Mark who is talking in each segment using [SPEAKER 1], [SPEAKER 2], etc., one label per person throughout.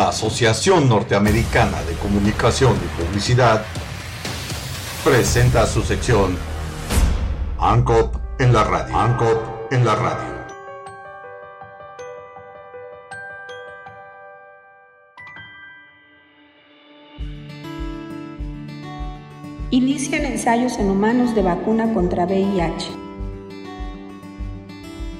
[SPEAKER 1] La Asociación Norteamericana de Comunicación y Publicidad presenta su sección ANCOP en la radio. ANCOP en la radio.
[SPEAKER 2] Inician ensayos en humanos de vacuna contra VIH.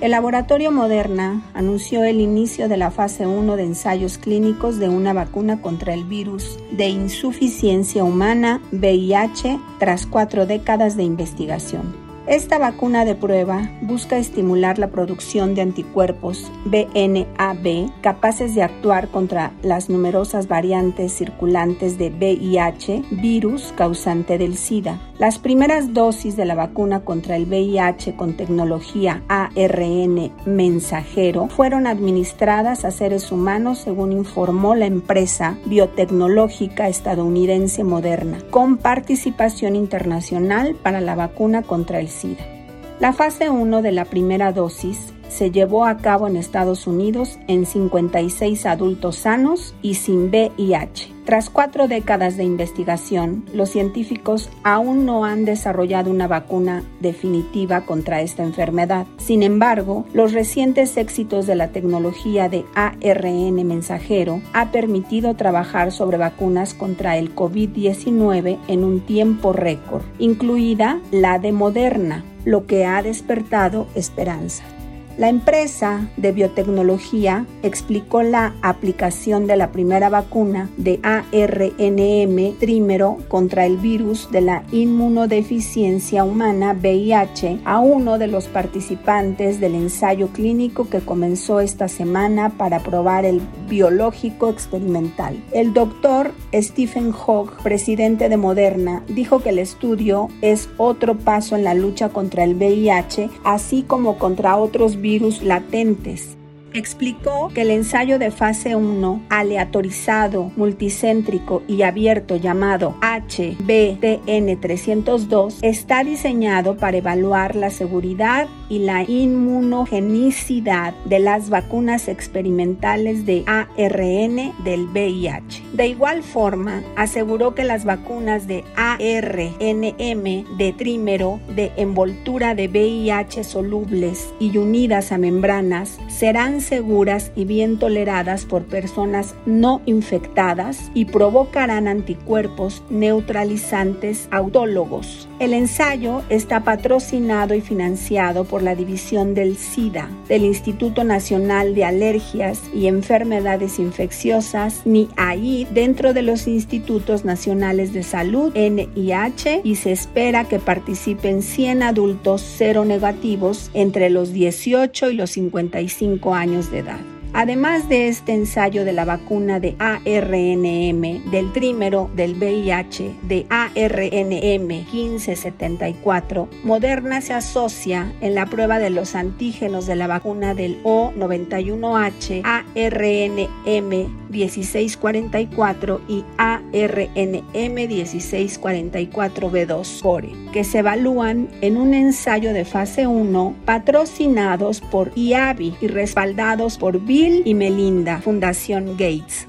[SPEAKER 2] El laboratorio Moderna anunció el inicio de la fase 1 de ensayos clínicos de una vacuna contra el virus de insuficiencia humana VIH tras cuatro décadas de investigación. Esta vacuna de prueba busca estimular la producción de anticuerpos BNAB capaces de actuar contra las numerosas variantes circulantes de VIH, virus causante del SIDA. Las primeras dosis de la vacuna contra el VIH con tecnología ARN mensajero fueron administradas a seres humanos según informó la empresa biotecnológica estadounidense Moderna, con participación internacional para la vacuna contra el SIDA. La fase 1 de la primera dosis se llevó a cabo en Estados Unidos en 56 adultos sanos y sin VIH. Tras cuatro décadas de investigación, los científicos aún no han desarrollado una vacuna definitiva contra esta enfermedad. Sin embargo, los recientes éxitos de la tecnología de ARN mensajero ha permitido trabajar sobre vacunas contra el COVID-19 en un tiempo récord, incluida la de Moderna, lo que ha despertado esperanza. La empresa de biotecnología explicó la aplicación de la primera vacuna de ARNM trímero contra el virus de la inmunodeficiencia humana VIH a uno de los participantes del ensayo clínico que comenzó esta semana para probar el biológico experimental. El doctor Stephen Hogg, presidente de Moderna, dijo que el estudio es otro paso en la lucha contra el VIH, así como contra otros virus virus latentes. Explicó que el ensayo de fase 1, aleatorizado, multicéntrico y abierto llamado HBTN302, está diseñado para evaluar la seguridad y la inmunogenicidad de las vacunas experimentales de ARN del VIH. De igual forma, aseguró que las vacunas de ARNM de trímero de envoltura de VIH solubles y unidas a membranas serán seguras y bien toleradas por personas no infectadas y provocarán anticuerpos neutralizantes autólogos. El ensayo está patrocinado y financiado por la División del SIDA, del Instituto Nacional de Alergias y Enfermedades Infecciosas, NIAID, dentro de los Institutos Nacionales de Salud, NIH, y se espera que participen 100 adultos cero negativos entre los 18 y los 55 años de edad. Además de este ensayo de la vacuna de ARNM, del trímero del VIH, de ARNM 1574, Moderna se asocia en la prueba de los antígenos de la vacuna del O91H, ARNM 1644 y ARNM 1644B2 CORE, que se evalúan en un ensayo de fase 1 patrocinados por IAVI y respaldados por Y Melinda Fundación Gates.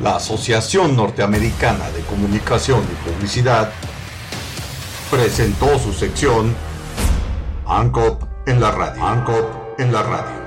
[SPEAKER 1] La Asociación Norteamericana de Comunicación y Publicidad presentó su sección ANCOP en la radio. ANCOP en la radio.